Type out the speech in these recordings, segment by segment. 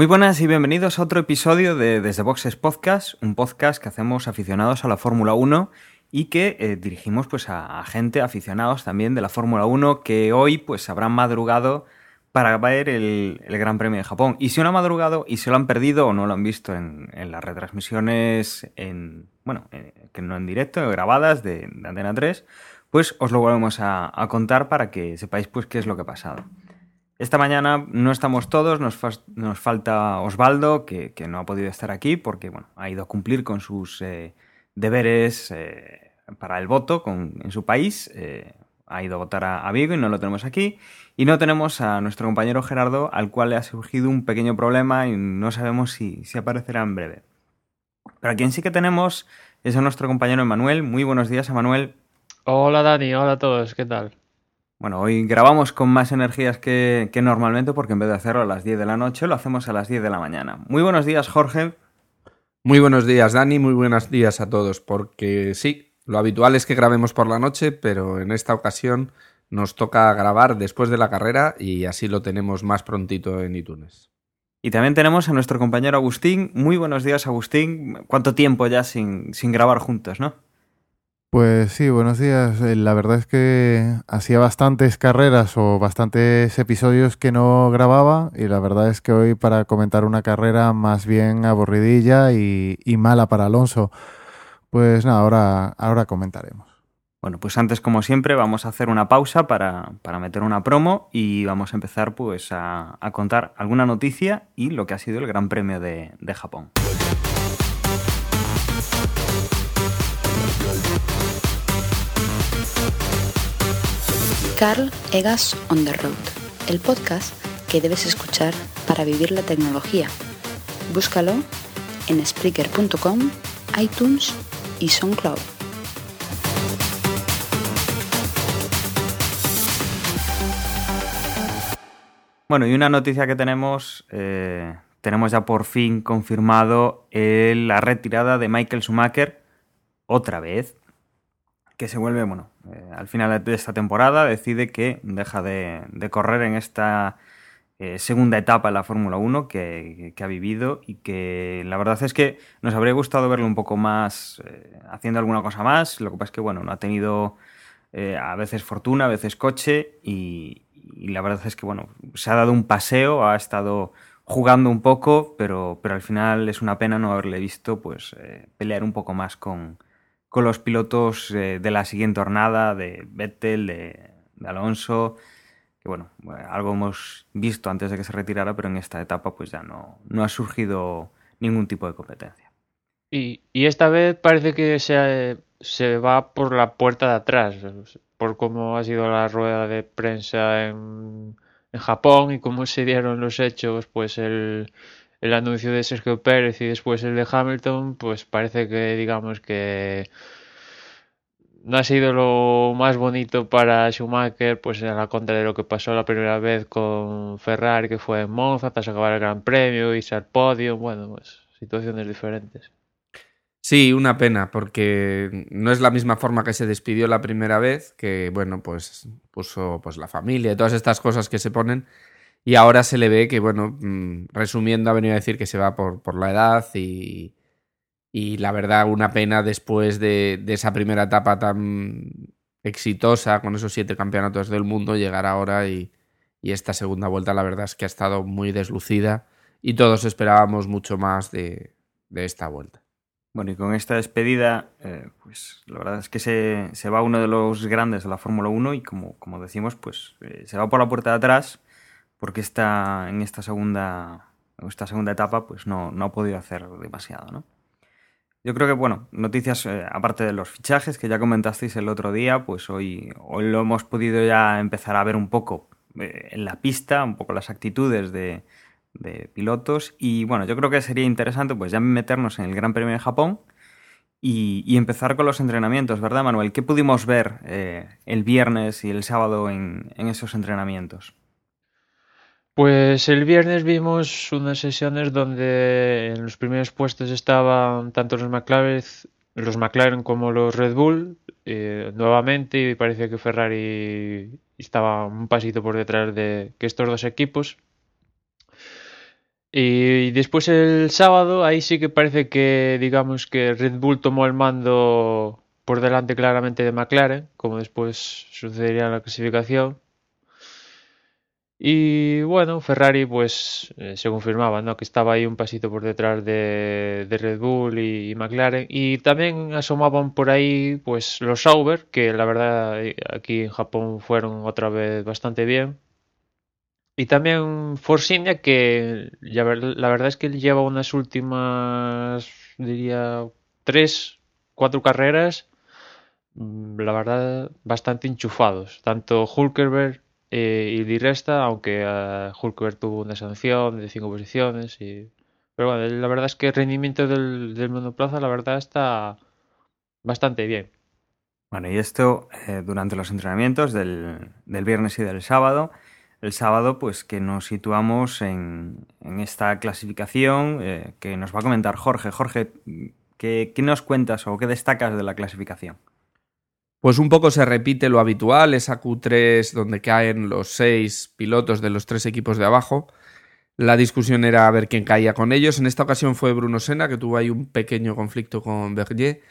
Muy buenas y bienvenidos a otro episodio de Desde Boxes Podcast, un podcast que hacemos aficionados a la Fórmula 1 y que eh, dirigimos pues a, gente aficionados también de la Fórmula 1 que hoy pues habrán madrugado para ver el, Gran Premio de Japón. Y si no han madrugado y se lo han perdido o no lo han visto en, las retransmisiones en bueno, eh, que no en directo, grabadas de, Antena 3, pues os lo volvemos a, a, contar para que sepáis pues qué es lo que ha pasado. Esta mañana no estamos todos, nos, falta Osvaldo, que, no ha podido estar aquí porque bueno, ha ido a cumplir con sus eh, deberes eh, para el voto en su país. Eh, ha ido a votar a, Vigo y no lo tenemos aquí. Y no tenemos a nuestro compañero Gerardo, al cual le ha surgido un pequeño problema y no sabemos si, si aparecerá en breve. Pero a quien sí que tenemos es a nuestro compañero Emanuel. Muy buenos días, Emanuel. Hola Dani, hola a todos, ¿qué tal? Bueno, hoy grabamos con más energías que, normalmente porque en vez de hacerlo a las 10 de la noche lo hacemos a las 10 de la mañana. Muy buenos días, Jorge. Muy buenos días, Dani. Muy buenos días a todos. Porque sí, lo habitual es que grabemos por la noche, pero en esta ocasión nos toca grabar después de la carrera y así lo tenemos más prontito en iTunes. Y también tenemos a nuestro compañero Agustín. Muy buenos días, Agustín. ¿Cuánto tiempo ya sin, sin grabar juntos, no? Pues sí, buenos días. Eh, la verdad es que hacía bastantes carreras o bastantes episodios que no grababa y la verdad es que hoy para comentar una carrera más bien aburridilla y, mala para Alonso, pues nada, ahora, ahora comentaremos. Bueno, pues antes como siempre vamos a hacer una pausa para, meter una promo y vamos a empezar pues a, contar alguna noticia y lo que ha sido el Gran Premio de, de Japón. Carl Egas on the Road, el podcast que debes escuchar para vivir la tecnología. Búscalo en Spreaker.com, iTunes y SoundCloud. Bueno, y una noticia que tenemos, eh, tenemos ya por fin confirmado la retirada de Michael Schumacher otra vez que se vuelve, bueno, eh, al final de esta temporada decide que deja de, correr en esta eh, segunda etapa de la Fórmula 1 que, ha vivido y que la verdad es que nos habría gustado verlo un poco más eh, haciendo alguna cosa más. Lo que pasa es que, bueno, no ha tenido a veces fortuna, a veces coche y, la verdad es que, bueno, se ha dado un paseo, ha estado jugando un poco, pero, pero al final es una pena no haberle visto pues pelear un poco más con con los pilotos eh, de la siguiente jornada, de Vettel, de, Alonso, que bueno, algo hemos visto antes de que se retirara, pero en esta etapa pues ya no, no ha surgido ningún tipo de competencia. Y, esta vez parece que se, se va por la puerta de atrás, por cómo ha sido la rueda de prensa en, en Japón y cómo se dieron los hechos, pues el, el anuncio de Sergio Pérez y después el de Hamilton, pues parece que digamos que no ha sido lo más bonito para Schumacher, pues a la contra de lo que pasó la primera vez con Ferrari, que fue en Monza, tras acabar el Gran Premio, y al podio, bueno, pues situaciones diferentes. Sí, una pena, porque no es la misma forma que se despidió la primera vez, que bueno, pues puso pues la familia y todas estas cosas que se ponen, y ahora se le ve que, bueno, mm, resumiendo, ha venido a decir que se va por, por la edad y, y, la verdad, una pena después de, de, esa primera etapa tan exitosa, con esos siete campeonatos del mundo, llegar ahora y, y esta segunda vuelta, la verdad es que ha estado muy deslucida y todos esperábamos mucho más de, de esta vuelta. Bueno, y con esta despedida, eh, pues la verdad es que se, se, va uno de los grandes de la Fórmula 1 y como, como decimos, pues eh, se va por la puerta de atrás porque está en esta segunda, esta segunda etapa pues no, no ha podido hacer demasiado, ¿no? Yo creo que, bueno, noticias eh, aparte de los fichajes que ya comentasteis el otro día, pues hoy, hoy lo hemos podido ya empezar a ver un poco eh, en la pista, un poco las actitudes de, pilotos y bueno, yo creo que sería interesante pues ya meternos en el Gran Premio de Japón y, empezar con los entrenamientos, ¿verdad Manuel? ¿Qué pudimos ver eh, el viernes y el sábado en esos entrenamientos? Pues el viernes vimos unas sesiones donde en los primeros puestos estaban tanto los McLaren, los McLaren como los Red Bull eh, nuevamente y parecía que Ferrari estaba un pasito por detrás de estos dos equipos. Y después el sábado, ahí sí que parece que, digamos que Red Bull tomó el mando por delante claramente de McLaren, como después sucedería en la clasificación. Y bueno, Ferrari pues eh, se confirmaba, ¿no? Que estaba ahí un pasito por detrás de, de Red Bull y, McLaren. Y también asomaban por ahí pues los Sauber, que la verdad eh, aquí en Japón fueron otra vez bastante bien. Y también Force India, que ya la verdad es que lleva unas últimas, diría, tres, cuatro carreras, mm, la verdad, bastante enchufados. Tanto Hulkenberg eh, y Di Resta, aunque eh, tuvo una sanción de cinco posiciones. Y... Pero bueno, la verdad es que el rendimiento del, del monoplaza, la verdad, está bastante bien. Bueno, y esto eh, durante los entrenamientos del, del viernes y del sábado. El sábado, pues que nos situamos en, en esta clasificación eh, que nos va a comentar Jorge. Jorge, ¿qué, ¿qué nos cuentas o qué destacas de la clasificación? Pues un poco se repite lo habitual, esa Q3 donde caen los seis pilotos de los tres equipos de abajo. La discusión era ver quién caía con ellos. En esta ocasión fue Bruno Senna, que tuvo ahí un pequeño conflicto con Berger.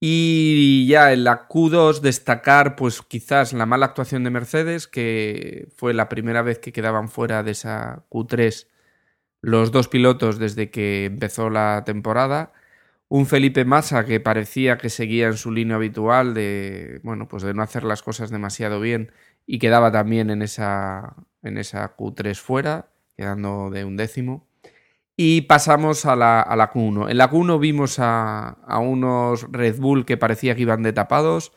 Y ya en la Q2 destacar pues quizás la mala actuación de Mercedes, que fue la primera vez que quedaban fuera de esa Q3 los dos pilotos desde que empezó la temporada. Un Felipe Massa que parecía que seguía en su línea habitual de, bueno, pues de no hacer las cosas demasiado bien y quedaba también en esa, en esa Q3 fuera, quedando de un décimo. Y pasamos a la, a la Q1. En la Q1 vimos a, a, unos Red Bull que parecía que iban de tapados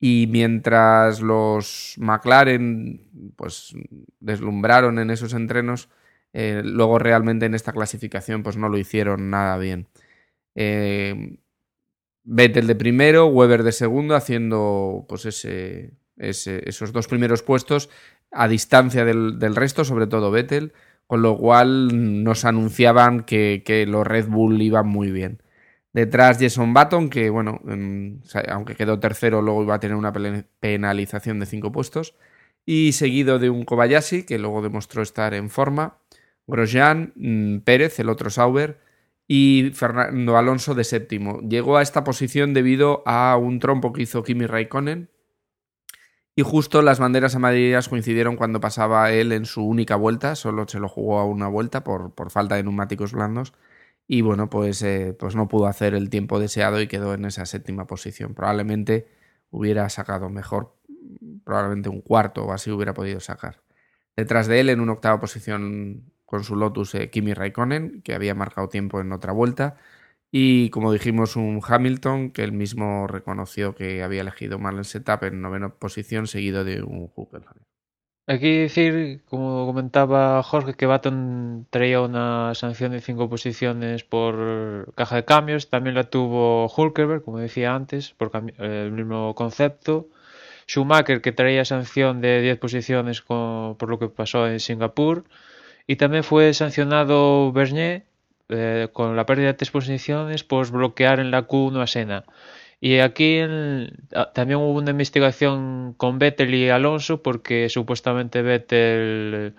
y mientras los McLaren pues deslumbraron en esos entrenos, eh, luego realmente en esta clasificación pues no lo hicieron nada bien. Eh, Vettel de primero, Weber de segundo, haciendo pues esos dos primeros puestos a distancia del, resto, sobre todo Vettel, con lo cual nos anunciaban que, que, los Red Bull iban muy bien. Detrás Jason Button, que bueno, aunque quedó tercero, luego iba a tener una penalización de cinco puestos. Y seguido de un Kobayashi, que luego demostró estar en forma. Grosjean, mm, Pérez, el otro Sauber, y Fernando Alonso de séptimo. Llegó a esta posición debido a un trompo que hizo Kimi Raikkonen. Y justo las banderas amarillas coincidieron cuando pasaba él en su única vuelta, solo se lo jugó a una vuelta por, por falta de neumáticos blandos. Y bueno, pues, eh, pues no pudo hacer el tiempo deseado y quedó en esa séptima posición. Probablemente hubiera sacado mejor, probablemente un cuarto o así hubiera podido sacar. Detrás de él, en una octava posición con su Lotus, eh, Kimi Raikkonen, que había marcado tiempo en otra vuelta. Y como dijimos, un Hamilton que él mismo reconoció que había elegido mal el setup en novena posición, seguido de un. Hay que decir, como comentaba Jorge, que Baton traía una sanción de cinco posiciones por caja de cambios. También la tuvo Hulkenberg, como decía antes, por el mismo concepto. Schumacher, que traía sanción de 10 posiciones por lo que pasó en Singapur. Y también fue sancionado Bernier eh, con la pérdida de tres posiciones por bloquear en la Q1 a Sena. Y aquí en, también hubo una investigación con Vettel y Alonso porque supuestamente Vettel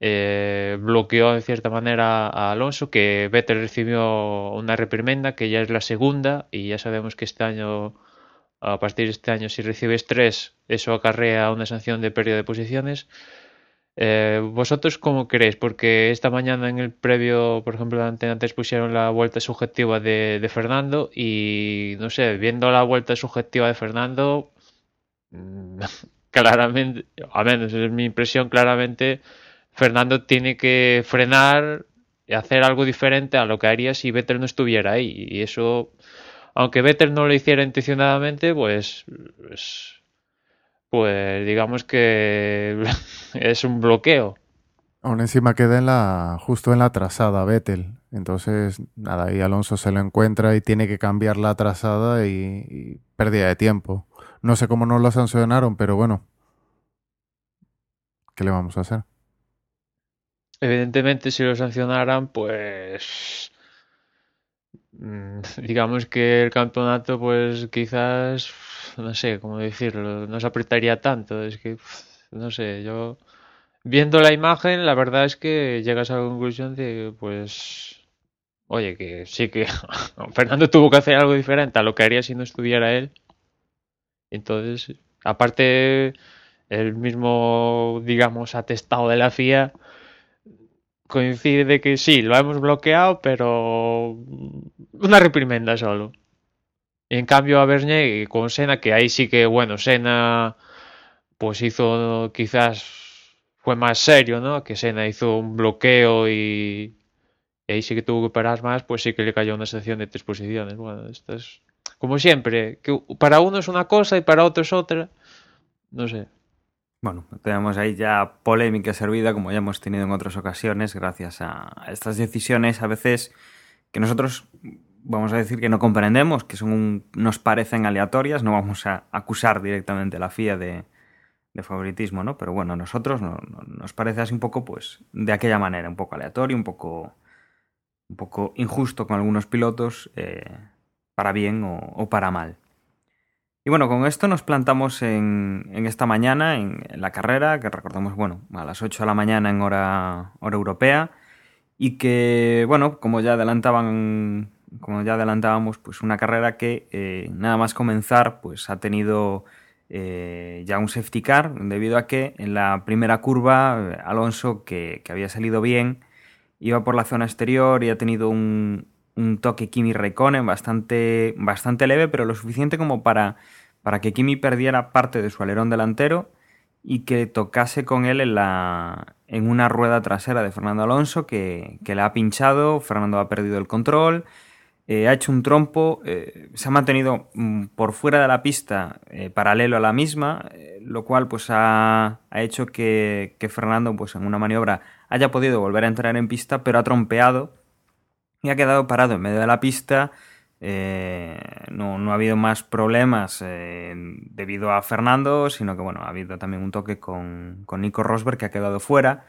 eh, bloqueó en cierta manera a Alonso, que Vettel recibió una reprimenda que ya es la segunda y ya sabemos que este año, a partir de este año, si recibes tres, eso acarrea una sanción de pérdida de posiciones. Eh, ¿Vosotros cómo queréis? Porque esta mañana en el previo, por ejemplo, antes pusieron la vuelta subjetiva de, de, Fernando y, no sé, viendo la vuelta subjetiva de Fernando, claramente, a menos es mi impresión, claramente Fernando tiene que frenar y hacer algo diferente a lo que haría si Vettel no estuviera ahí. Y eso, aunque Vettel no lo hiciera intencionadamente, pues pues digamos que es un bloqueo. Aún encima queda en la, justo en la trazada Vettel. Entonces, nada, y Alonso se lo encuentra y tiene que cambiar la trazada y, y pérdida de tiempo. No sé cómo no lo sancionaron, pero bueno. ¿Qué le vamos a hacer? Evidentemente, si lo sancionaran, pues mm, digamos que el campeonato, pues quizás no sé cómo decirlo, no se apretaría tanto. Es que, no sé, yo viendo la imagen, la verdad es que llegas a la conclusión de, pues, oye, que sí que Fernando tuvo que hacer algo diferente a lo que haría si no estuviera él. Entonces, aparte, el mismo, digamos, atestado de la FIA coincide de que sí, lo hemos bloqueado, pero una reprimenda solo. Y en cambio a Bernier con Sena, que ahí sí que, bueno, Sena pues hizo quizás fue más serio, ¿no? Que Sena hizo un bloqueo y, ahí sí que tuvo que parar más, pues sí que le cayó una sección de tres posiciones. Bueno, esto es como siempre, que para uno es una cosa y para otro es otra. No sé. Bueno, tenemos ahí ya polémica servida, como ya hemos tenido en otras ocasiones, gracias a estas decisiones a veces que nosotros vamos a decir que no comprendemos, que son nos parecen aleatorias, no vamos a acusar directamente a la FIA de, favoritismo, ¿no? Pero bueno, a nosotros nos parece así un poco, pues, de aquella manera, un poco aleatorio, un poco, un poco injusto con algunos pilotos, eh, para bien o, para mal. Y bueno, con esto nos plantamos en, esta mañana, en, la carrera, que recordemos, bueno, a las 8 de la mañana en hora, hora europea, y que, bueno, como ya adelantaban como ya adelantábamos, pues una carrera que eh, nada más comenzar, pues ha tenido eh, ya un safety car, debido a que en la primera curva Alonso, que, había salido bien, iba por la zona exterior y ha tenido un, toque Kimi Raikkonen bastante, bastante leve, pero lo suficiente como para, para que Kimi perdiera parte de su alerón delantero y que tocase con él en, la, en una rueda trasera de Fernando Alonso que, que le ha pinchado, Fernando ha perdido el control eh, ha hecho un trompo, eh, se ha mantenido mm, por fuera de la pista eh, paralelo a la misma, lo cual pues ha, hecho que, Fernando pues en una maniobra haya podido volver a entrar en pista, pero ha trompeado y ha quedado parado en medio de la pista. No, no, ha habido más problemas debido a Fernando, sino que bueno, ha habido también un toque con, con Nico Rosberg que ha quedado fuera.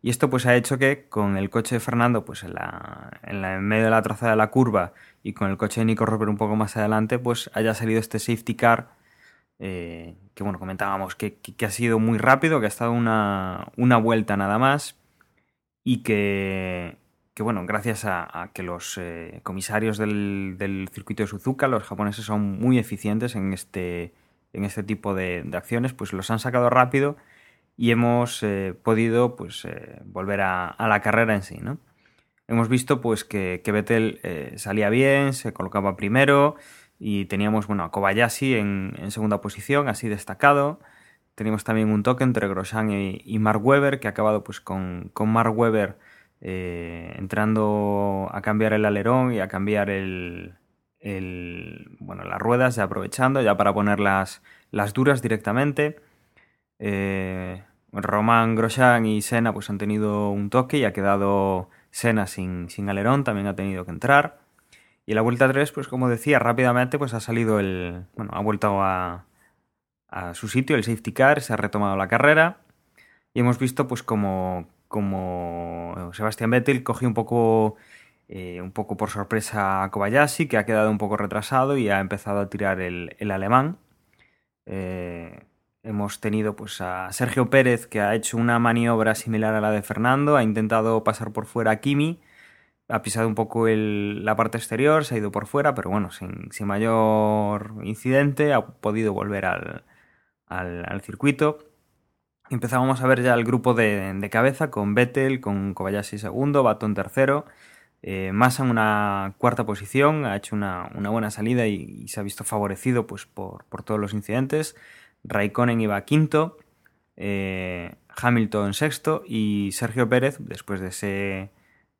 Y esto pues ha hecho que con el coche de Fernando pues en, la, en, la, en medio de la trazada de la curva y con el coche de Nico Rosberg un poco más adelante pues haya salido este safety car eh, que bueno comentábamos que, que, ha sido muy rápido, que ha estado una, una vuelta nada más y que, que bueno, gracias a, que los eh, comisarios del, del, circuito de Suzuka, los japoneses son muy eficientes en este, en este tipo de, de acciones, pues los han sacado rápido y hemos eh, podido pues, eh, volver a, la carrera en sí. ¿no? Hemos visto pues, que, que Vettel eh, salía bien, se colocaba primero y teníamos bueno, a Kobayashi en, segunda posición, así destacado. Teníamos también un toque entre Grosjean y, Mark Webber, que ha acabado pues, con, con Mark Webber entrando a cambiar el alerón y a cambiar el, el, bueno, las ruedas, ya aprovechando, ya para poner las, las duras directamente. Eh, Román Grosjean y Senna pues han tenido un toque y ha quedado Senna sin, sin alerón, también ha tenido que entrar. Y en la vuelta 3, pues como decía, rápidamente pues ha salido el... Bueno, ha vuelto a, a su sitio el safety car, se ha retomado la carrera y hemos visto pues como, como Sebastián Vettel cogió un poco, eh, un poco por sorpresa a Kobayashi, que ha quedado un poco retrasado y ha empezado a tirar el, el alemán. Eh, Hemos tenido pues a Sergio Pérez que ha hecho una maniobra similar a la de Fernando, ha intentado pasar por fuera a Kimi, ha pisado un poco la parte exterior, se ha ido por fuera, pero bueno, sin, mayor incidente, ha podido volver al, al, circuito. Empezábamos a ver ya el grupo de, cabeza con Vettel, con Kobayashi segundo, Baton tercero, eh, Massa en una cuarta posición, ha hecho una, buena salida y, se ha visto favorecido pues, por, por todos los incidentes. Raikkonen iba quinto, eh, Hamilton sexto y Sergio Pérez, después de ese,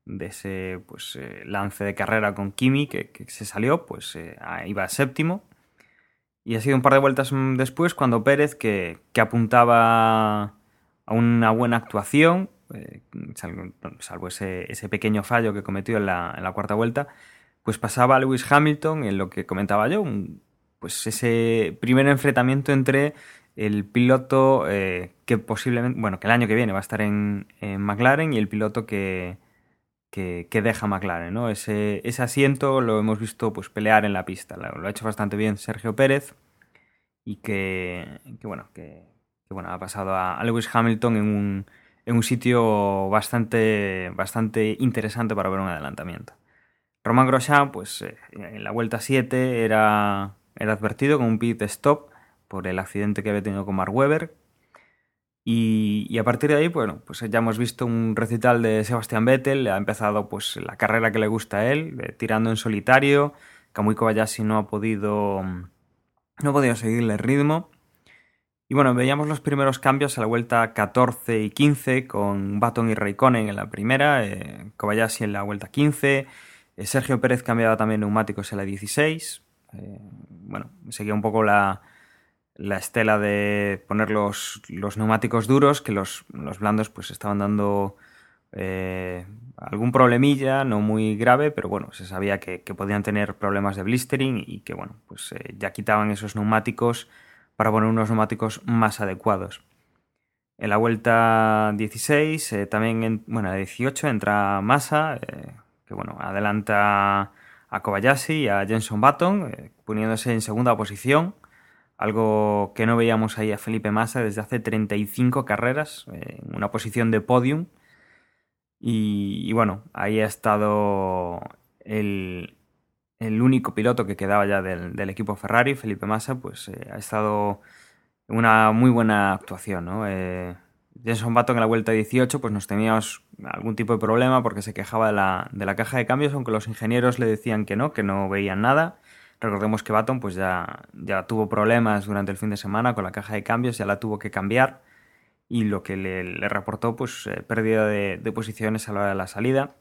de ese pues, eh, lance de carrera con Kimi que, se salió, pues eh, iba séptimo. Y ha sido un par de vueltas después cuando Pérez, que, apuntaba a una buena actuación, salvo, ese, ese, pequeño fallo que cometió en la, en la, cuarta vuelta, pues pasaba a Lewis Hamilton en lo que comentaba yo, un pues ese primer enfrentamiento entre el piloto eh, que posiblemente, bueno, que el año que viene va a estar en, McLaren y el piloto que, que, deja McLaren, ¿no? Ese, ese, asiento lo hemos visto pues pelear en la pista, lo, ha hecho bastante bien Sergio Pérez y que, bueno, que, bueno, ha pasado a, Lewis Hamilton en un, en un sitio bastante, bastante interesante para ver un adelantamiento. Romain Grosjean, pues eh, en la vuelta 7 era, era advertido con un pit stop por el accidente que había tenido con Mark Webber. Y, a partir de ahí, bueno, pues ya hemos visto un recital de Sebastian Vettel, ha empezado pues la carrera que le gusta a él, tirando en solitario. Kamui Kobayashi no ha podido no ha podido seguirle el ritmo. Y bueno, veíamos los primeros cambios a la vuelta 14 y 15 con Baton y Raikkonen en la primera, eh, Kobayashi en la vuelta 15, eh, Sergio Pérez cambiaba también neumáticos en la 16. Eh, bueno, seguía un poco la, la estela de poner los, neumáticos duros, que los, blandos pues estaban dando eh, algún problemilla, no muy grave, pero bueno, se sabía que, podían tener problemas de blistering y que bueno, pues eh, ya quitaban esos neumáticos para poner unos neumáticos más adecuados. En la vuelta 16, eh, también en, bueno, la 18 entra Massa, que bueno, adelanta a Kobayashi y a Jenson Button, poniéndose en segunda posición algo que no veíamos ahí a Felipe Massa desde hace 35 carreras, eh, en una posición de podium. Y, bueno, ahí ha estado el, único piloto que quedaba ya del, equipo Ferrari, Felipe Massa, pues eh, ha estado una muy buena actuación. ¿no? Eh, Jenson Button en la vuelta 18 pues nos teníamos algún tipo de problema porque se quejaba de la, de la caja de cambios, aunque los ingenieros le decían que no, que no veían nada. Recordemos que Baton pues ya, ya tuvo problemas durante el fin de semana con la caja de cambios, ya la tuvo que cambiar y lo que le, reportó pues eh, pérdida de, posiciones a la hora de la salida.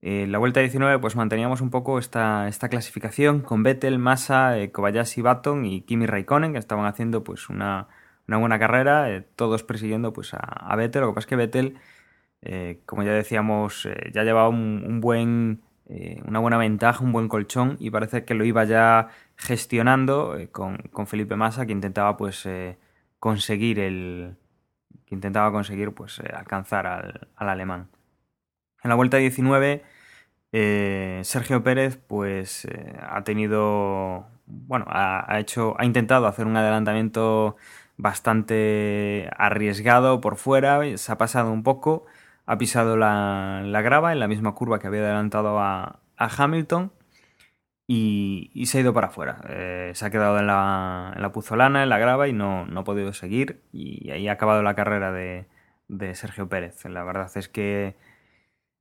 En la vuelta 19 pues manteníamos un poco esta, esta clasificación con Vettel, Massa, eh, Kobayashi, Baton y Kimi Raikkonen que estaban haciendo pues una, buena carrera, eh, todos persiguiendo pues a, Vettel. Lo que pasa es que Vettel, como ya decíamos, ya llevaba un buen eh, una buena ventaja, un buen colchón y parece que lo iba ya gestionando eh, con, Felipe Massa que intentaba pues eh, conseguir el que intentaba conseguir pues alcanzar al, alemán. En la vuelta 19 Sergio Pérez pues ha tenido bueno ha, hecho ha intentado hacer un adelantamiento bastante arriesgado por fuera se ha pasado un poco ha pisado la, grava en la misma curva que había adelantado a, Hamilton y, se ha ido para afuera. Eh, se ha quedado en la, puzolana, en la grava y no, ha podido seguir y ahí ha acabado la carrera de, Sergio Pérez. La verdad es que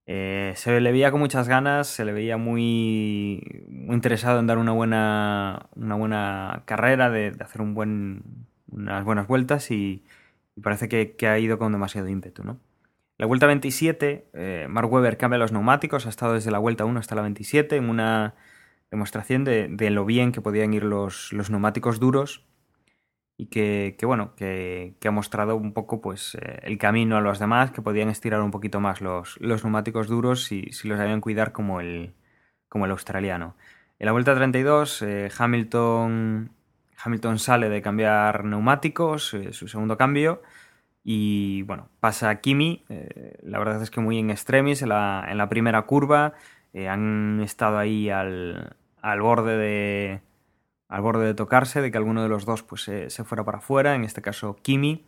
eh, se le veía con muchas ganas, se le veía muy, interesado en dar una buena, una buena carrera, de, hacer un buen, unas buenas vueltas y, parece que, ha ido con demasiado ímpetu, ¿no? La vuelta 27, eh, Mark Webber cambia los neumáticos, ha estado desde la vuelta 1 hasta la 27 en una demostración de, lo bien que podían ir los, neumáticos duros y que, bueno, que, ha mostrado un poco pues, eh, el camino a los demás, que podían estirar un poquito más los, neumáticos duros si, si los sabían cuidar como el, como el australiano. En la vuelta 32, eh, Hamilton, Hamilton sale de cambiar neumáticos, su segundo cambio, y bueno, pasa Kimi, eh, la verdad es que muy en extremis en la, primera curva. Eh, han estado ahí al, borde de al borde de tocarse, de que alguno de los dos pues, se, fuera para afuera, en este caso Kimi.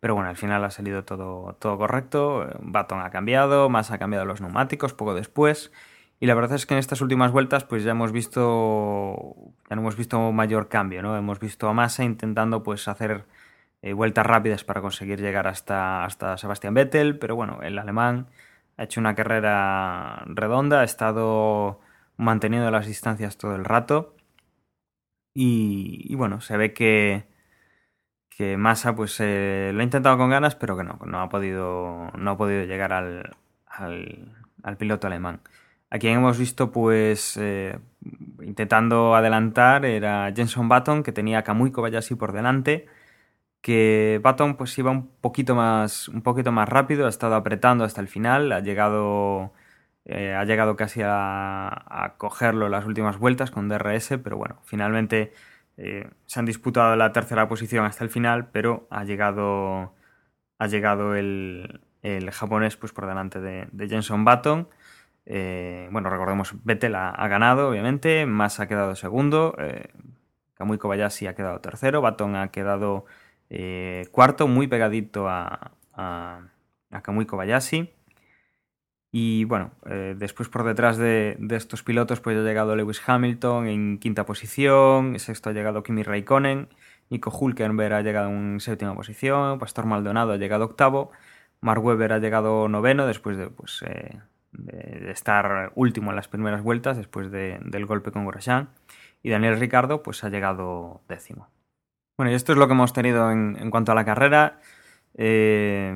Pero bueno, al final ha salido todo, todo correcto. Baton ha cambiado, más ha cambiado los neumáticos poco después. Y la verdad es que en estas últimas vueltas pues ya hemos visto ya no hemos visto mayor cambio, ¿no? Hemos visto a Massa intentando pues hacer eh, vueltas rápidas para conseguir llegar hasta, hasta Sebastián Vettel, pero bueno, el alemán ha hecho una carrera redonda, ha estado manteniendo las distancias todo el rato y, bueno, se ve que, que Massa pues eh, lo ha intentado con ganas, pero que no, no ha podido, no ha podido llegar al, al, piloto alemán. A quien hemos visto pues eh, intentando adelantar era Jenson Button, que tenía a Kamui Kobayashi por delante que Baton pues iba un poquito más un poquito más rápido, ha estado apretando hasta el final, ha llegado eh, ha llegado casi a, cogerlo en las últimas vueltas con DRS, pero bueno, finalmente eh, se han disputado la tercera posición hasta el final, pero ha llegado ha llegado el, japonés pues por delante de, Jenson Button. Eh, bueno, recordemos, Vettel ha, ganado, obviamente, Massa ha quedado segundo, Kamui Kobayashi ha quedado tercero, Baton ha quedado eh, cuarto, muy pegadito a, a Kamui Kobayashi. Y bueno, eh, después por detrás de, estos pilotos pues ha llegado Lewis Hamilton en quinta posición, sexto ha llegado Kimi Raikkonen, Nico Hulkenberg ha llegado en séptima posición, Pastor Maldonado ha llegado octavo, Mark Webber ha llegado noveno después de, pues, eh, de estar último en las primeras vueltas después del golpe con Grosjean y Daniel Ricardo pues ha llegado décimo. Bueno, y esto es lo que hemos tenido en, cuanto a la carrera. Eh,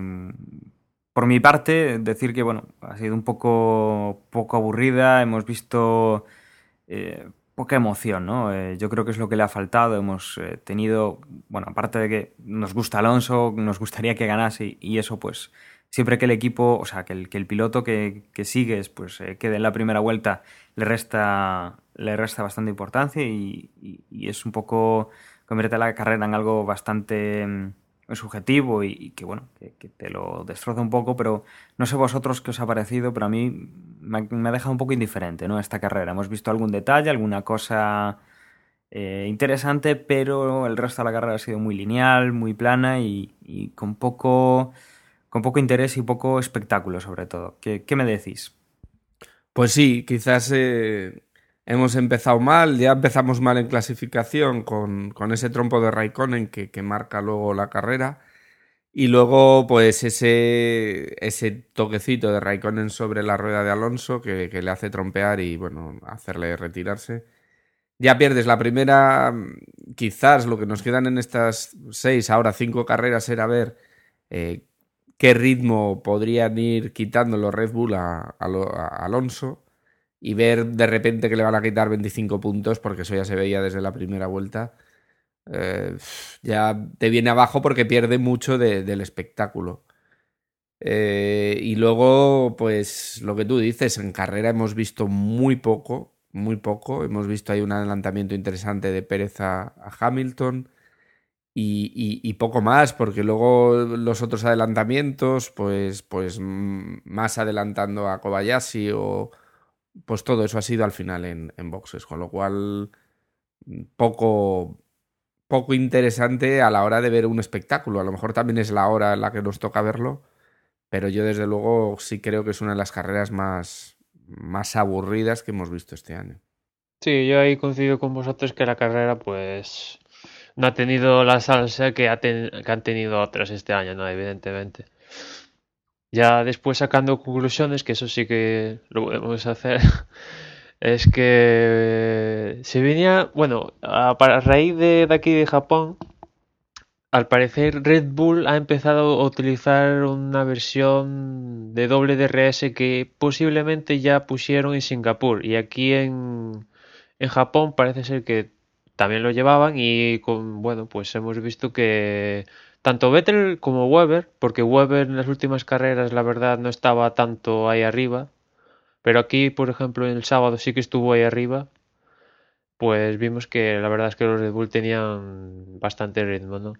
por mi parte, decir que bueno, ha sido un poco, poco aburrida, hemos visto eh, poca emoción, ¿no? Eh, yo creo que es lo que le ha faltado. Hemos tenido, bueno, aparte de que nos gusta Alonso, nos gustaría que ganase y, eso, pues, siempre que el equipo, o sea, que el, que el piloto que, que sigues, pues, quede en la primera vuelta, le resta, le resta bastante importancia y, y es un poco convierte la carrera en algo bastante mm, subjetivo y, que bueno, que, te lo destroza un poco, pero no sé vosotros qué os ha parecido, pero a mí me, ha dejado un poco indiferente, ¿no? Esta carrera. Hemos visto algún detalle, alguna cosa eh, interesante, pero el resto de la carrera ha sido muy lineal, muy plana y, con poco con poco interés y poco espectáculo, sobre todo. ¿Qué, me decís? Pues sí, quizás eh, hemos empezado mal, ya empezamos mal en clasificación con, ese trompo de Raikkonen que, que, marca luego la carrera. Y luego, pues ese, ese toquecito de Raikkonen sobre la rueda de Alonso que, le hace trompear y, bueno, hacerle retirarse. Ya pierdes la primera, quizás lo que nos quedan en estas seis, ahora cinco carreras era ver eh, qué ritmo podrían ir quitando los Red Bull a Alonso y ver de repente que le van a quitar 25 puntos, porque eso ya se veía desde la primera vuelta, eh, ya te viene abajo porque pierde mucho del espectáculo. Eh, y luego, pues lo que tú dices, en carrera hemos visto muy poco, muy poco. Hemos visto ahí un adelantamiento interesante de Pérez a, Hamilton. Y, poco más, porque luego los otros adelantamientos, pues, pues más adelantando a Kobayashi o, pues todo eso ha sido al final en, boxes, con lo cual poco, poco interesante a la hora de ver un espectáculo. A lo mejor también es la hora en la que nos toca verlo, pero yo desde luego sí creo que es una de las carreras más, más aburridas que hemos visto este año. Sí, yo ahí coincido con vosotros que la carrera pues no ha tenido la salsa que, que han tenido otras este año, ¿no? Evidentemente. Ya después sacando conclusiones, que eso sí que lo podemos hacer, es que se venía, bueno, a, raíz de, aquí de Japón, al parecer Red Bull ha empezado a utilizar una versión de doble DRS que posiblemente ya pusieron en Singapur y aquí en, en Japón parece ser que también lo llevaban y con, bueno, pues hemos visto que tanto Vettel como Weber, porque Weber en las últimas carreras la verdad no estaba tanto ahí arriba, pero aquí, por ejemplo, en el sábado sí que estuvo ahí arriba, pues vimos que la verdad es que los Red Bull tenían bastante ritmo, ¿no?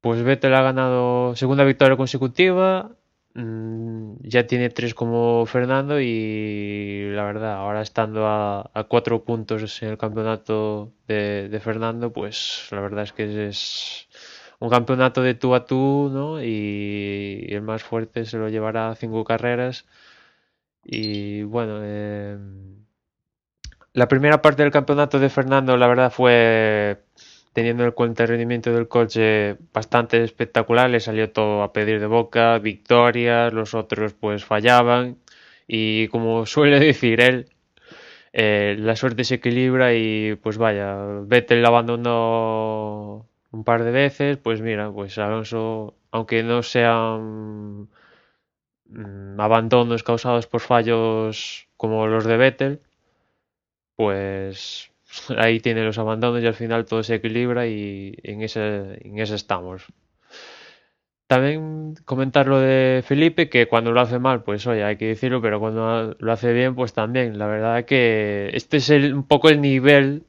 Pues Vettel ha ganado segunda victoria consecutiva, mm, ya tiene tres como Fernando y la verdad, ahora estando a, cuatro puntos en el campeonato de, Fernando, pues la verdad es que es, un campeonato de tú a tú, ¿no? Y, el más fuerte se lo llevará a cinco carreras. Y bueno, em, la primera parte del campeonato de Fernando, la verdad, fue teniendo en cuenta el rendimiento del coche bastante espectacular. Le salió todo a pedir de boca, victorias, los otros pues fallaban. Y como suele decir él, eh, la suerte se equilibra y pues vaya, Vettel abandonó un par de veces, pues mira, pues Alonso, aunque no sean mm, abandonos causados por fallos como los de Vettel, pues ahí tiene los abandonos y al final todo se equilibra y en ese, en ese estamos. También comentar lo de Felipe, que cuando lo hace mal, pues oye, hay que decirlo, pero cuando lo hace bien, pues también. La verdad que este es un poco el nivel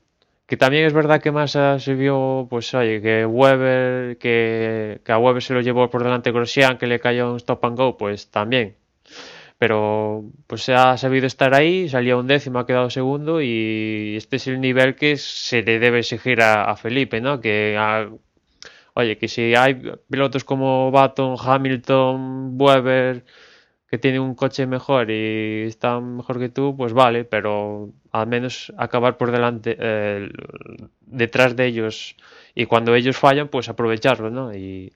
que también es verdad que Massa se vio, pues oye, que Weber, que, a Weber se lo llevó por delante Grosjean, que le cayó un stop and go, pues también. Pero pues se ha sabido estar ahí, salió un décimo, ha quedado segundo y este es el nivel que se le debe exigir a, Felipe, ¿no? Que oye, que si hay pilotos como Baton, Hamilton, Weber, que tienen un coche mejor y están mejor que tú, pues vale, pero al menos acabar por delante, eh, detrás de ellos y cuando ellos fallan, pues aprovecharlo, ¿no? Y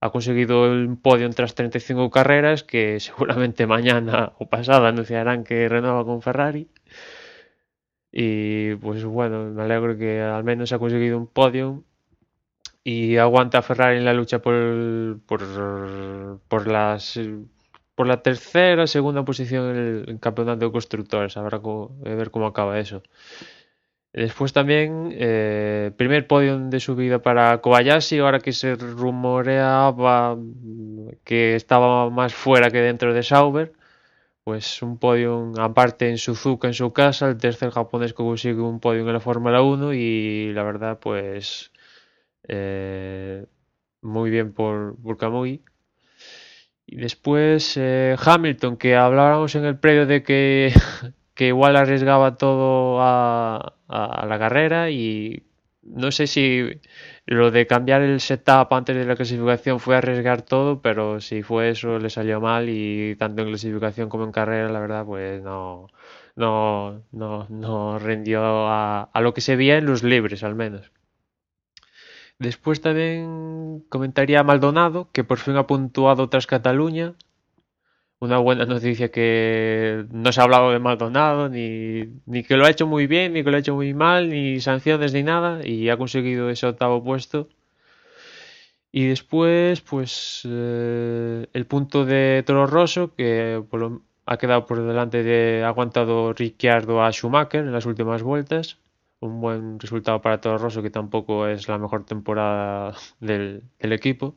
ha conseguido el podio en tras 35 carreras que seguramente mañana o pasada anunciarán que renueva con Ferrari. Y pues bueno, me alegro que al menos ha conseguido un podio y aguanta a Ferrari en la lucha por, por, por las por la tercera, segunda posición en el, campeonato de constructores. Habrá que ver cómo acaba eso. Después también, eh, primer podio de subida para Kobayashi, ahora que se rumoreaba que estaba más fuera que dentro de Sauber. Pues un podio aparte en Suzuka, en su casa, el tercer japonés que consigue un podio en la Fórmula 1 y la verdad, pues eh, muy bien por, por Kamui. Y después eh, Hamilton, que hablábamos en el predio de que, que igual arriesgaba todo a, la carrera y no sé si lo de cambiar el setup antes de la clasificación fue arriesgar todo, pero si fue eso le salió mal y tanto en clasificación como en carrera, la verdad, pues no, no, no, no rindió a, a lo que se veía en los libres al menos. Después también comentaría a Maldonado, que por fin ha puntuado tras Cataluña. Una buena noticia que no se ha hablado de Maldonado, ni, ni que lo ha hecho muy bien, ni que lo ha hecho muy mal, ni sanciones, ni nada, y ha conseguido ese octavo puesto. Y después, pues, eh, el punto de Toro Rosso, que ha quedado por delante de, ha aguantado Ricciardo a Schumacher en las últimas vueltas un buen resultado para Toro Rosso, que tampoco es la mejor temporada del, equipo.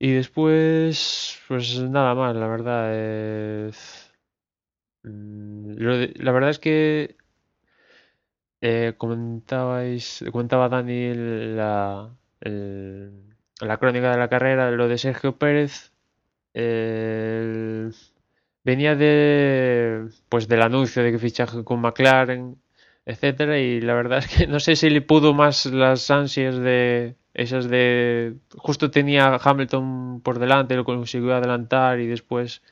Y después, pues nada más, la verdad. Mm, la verdad es que eh, comentabais, comentaba Dani la, la crónica de la carrera, lo de Sergio Pérez. venía de pues del anuncio de que fichaje con McLaren etcétera y la verdad es que no sé si le pudo más las ansias de esas de justo tenía Hamilton por delante lo consiguió adelantar y después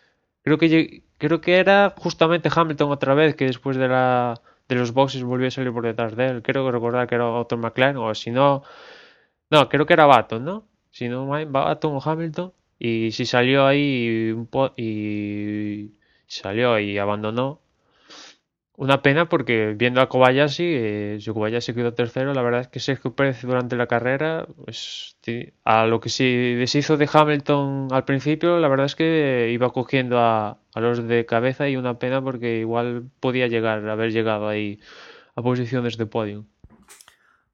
creo que creo que era justamente Hamilton otra vez que después de la de los boxes volvió a salir por detrás de él. Creo que recordar que era otro McLaren o si no no creo que era Baton no si no Baton o Hamilton. Y si salió ahí y salió y abandonó una pena porque viendo a Kobayashi, eh, si Kobayashi quedó tercero, la verdad es que Sergio Pérez durante la carrera, pues, a lo que se deshizo de Hamilton al principio, la verdad es que iba cogiendo a, los de cabeza y una pena porque igual podía llegar, haber llegado ahí a posiciones de podio.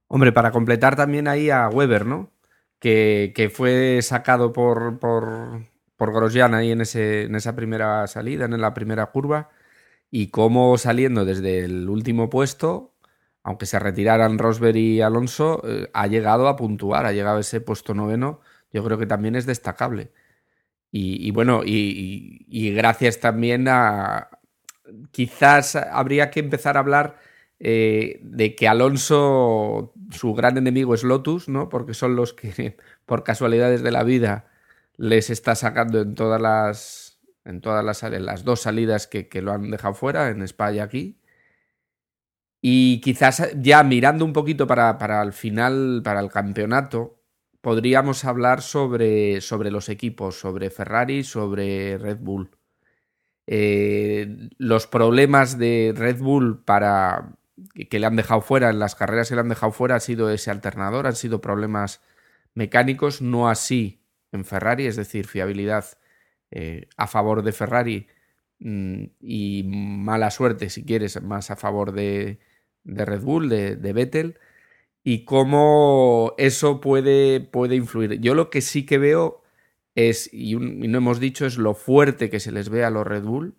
Hombre, para completar también ahí a Weber, ¿no? Que, fue sacado por, por, por ahí en, ese, en esa primera salida, en la primera curva y cómo saliendo desde el último puesto, aunque se retiraran Rosberg y Alonso, eh, ha llegado a puntuar, ha llegado a ese puesto noveno, yo creo que también es destacable. Y, bueno, y, gracias también a... Quizás habría que empezar a hablar eh, de que Alonso, su gran enemigo es Lotus, ¿no? Porque son los que, por casualidades de la vida, les está sacando en todas las en todas las, las dos salidas que, lo han dejado fuera, en España y aquí. Y quizás ya mirando un poquito para, para el final, para el campeonato, podríamos hablar sobre, sobre los equipos, sobre Ferrari, sobre Red Bull. Eh, los problemas de Red Bull para que le han dejado fuera en las carreras que le han dejado fuera ha sido ese alternador, han sido problemas mecánicos, no así en Ferrari, es decir, fiabilidad eh, a favor de Ferrari mm, y mala suerte, si quieres, más a favor de, Red Bull, de, Vettel, y cómo eso puede, puede influir. Yo lo que sí que veo es, y, no hemos dicho, es lo fuerte que se les ve a los Red Bull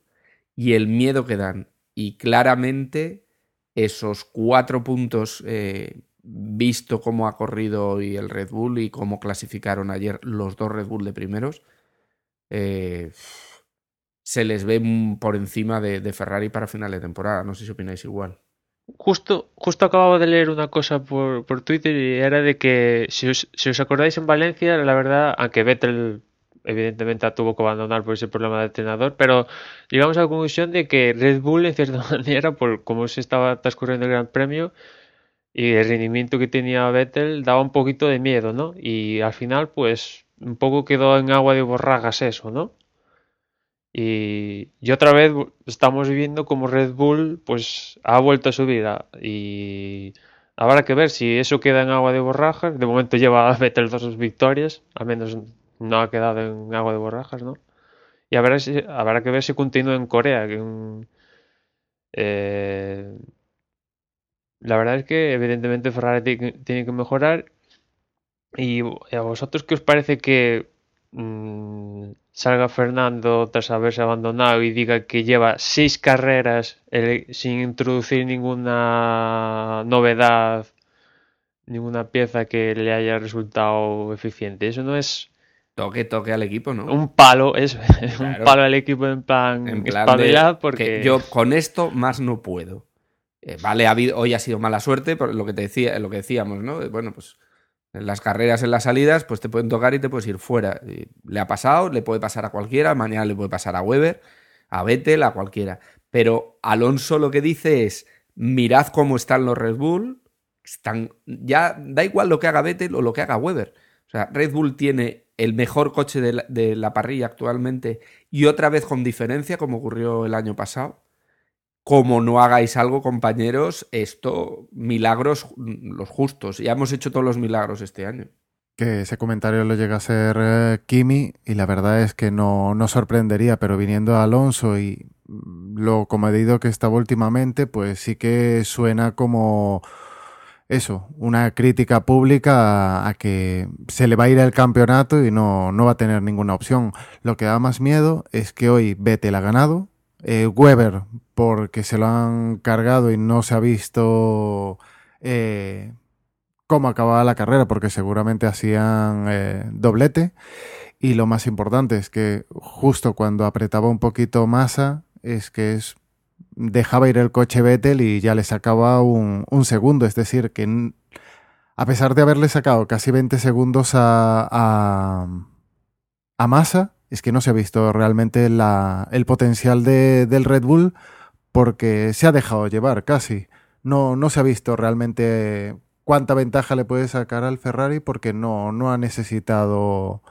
y el miedo que dan. Y claramente esos cuatro puntos, eh, visto cómo ha corrido hoy el Red Bull y cómo clasificaron ayer los dos Red Bull de primeros, eh, se les ve por encima de, Ferrari para final de temporada. No sé si opináis igual. Justo, justo acababa de leer una cosa por, por Twitter y era de que, si os, si os acordáis en Valencia, la verdad, aunque Vettel evidentemente tuvo que abandonar por ese problema de entrenador, pero llegamos a la conclusión de que Red Bull, en cierta manera, por cómo se estaba transcurriendo el Gran Premio y el rendimiento que tenía Vettel, daba un poquito de miedo, ¿no? Y al final, pues, un poco quedó en agua de borragas eso, ¿no? Y, y otra vez estamos viendo como Red Bull pues ha vuelto a su vida y habrá que ver si eso queda en agua de borrajas. De momento lleva a Vettel dos victorias, al menos no ha quedado en agua de borrajas, ¿no? Y habrá, que ver si continúa en Corea. Eh, la verdad es que evidentemente Ferrari tiene que mejorar. ¿Y a vosotros qué os parece que mm, salga Fernando tras haberse abandonado y diga que lleva seis carreras sin introducir ninguna novedad, ninguna pieza que le haya resultado eficiente? Eso no es Toque, toque al equipo, ¿no? un palo, es un palo al equipo en plan, En plan de que porque yo con esto más no puedo. Eh, vale, ha habido, hoy ha sido mala suerte por lo que te decía, lo que decíamos, ¿no? Bueno, pues las carreras, en las salidas, pues te pueden tocar y te puedes ir fuera. Le ha pasado, le puede pasar a cualquiera, mañana le puede pasar a Weber, a Vettel, a cualquiera. Pero Alonso lo que dice es, mirad cómo están los Red Bull, están, ya da igual lo que haga Vettel o lo que haga Weber. O sea, Red Bull tiene el mejor coche de la parrilla actualmente y otra vez con diferencia, como ocurrió el año pasado. Como no hagáis algo, compañeros, esto, milagros los justos. Ya hemos hecho todos los milagros este año. Que ese comentario lo llega a ser eh, Kimi y la verdad es que no, no sorprendería, pero viniendo a Alonso y mm, lo comedido que estaba últimamente, pues sí que suena como eso, una crítica pública a, a que se le va a ir el campeonato y no, no va a tener ninguna opción. Lo que da más miedo es que hoy Vettel ha ganado, eh, Weber porque se lo han cargado y no se ha visto eh, cómo acababa la carrera, porque seguramente hacían eh, doblete. Y lo más importante es que justo cuando apretaba un poquito Massa, es que es dejaba ir el coche Vettel y ya le sacaba un, un segundo. Es decir, que a pesar de haberle sacado casi 20 segundos a, a, a Massa, es que no se ha visto realmente el potencial de, del Red Bull porque se ha dejado llevar casi. No, no se ha visto realmente cuánta ventaja le puede sacar al Ferrari porque no, no ha necesitado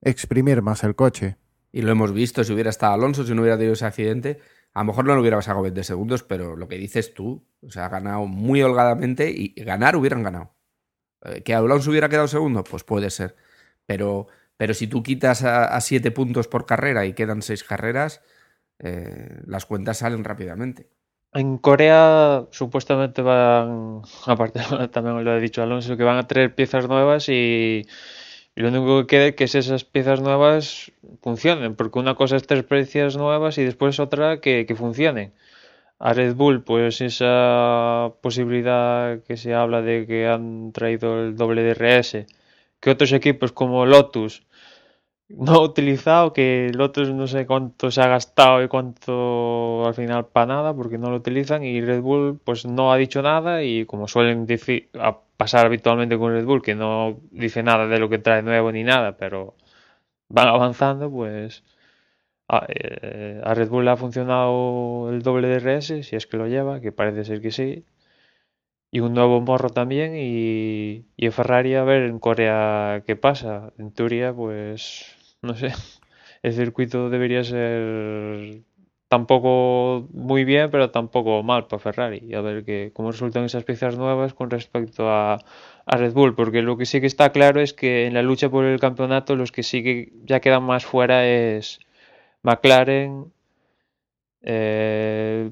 exprimir más el coche. Y lo hemos visto, si hubiera estado Alonso, si no hubiera tenido ese accidente, a lo mejor no lo hubiera sacado 20 segundos, pero lo que dices tú, o sea, ha ganado muy holgadamente y ganar hubieran ganado. Eh, ¿Que Alonso hubiera quedado segundo? Pues puede ser. Pero, pero si tú quitas a, siete puntos por carrera y quedan seis carreras, eh, las cuentas salen rápidamente. En Corea supuestamente van, aparte también lo ha dicho Alonso, que van a traer piezas nuevas y, lo único que queda es que esas piezas nuevas funcionen, porque una cosa es traer piezas nuevas y después otra que, que funcionen. A Red Bull, pues esa posibilidad que se habla de que han traído el doble DRS, que otros equipos como Lotus no ha utilizado, que Lotus no sé cuánto se ha gastado y cuánto al final para nada, porque no lo utilizan, y Red Bull pues no ha dicho nada, y como suelen decir, pasar habitualmente con Red Bull, que no dice nada de lo que trae nuevo ni nada, pero van avanzando, pues a, eh, Red Bull le ha funcionado el doble DRS, si es que lo lleva, que parece ser que sí, y un nuevo morro también, y, y Ferrari a ver en Corea qué pasa. En teoría, pues no sé, el circuito debería ser tampoco muy bien, pero tampoco mal para Ferrari. Y a ver que, cómo resultan esas piezas nuevas con respecto a, a Red Bull, porque lo que sí que está claro es que en la lucha por el campeonato los que sí que ya quedan más fuera es McLaren, eh,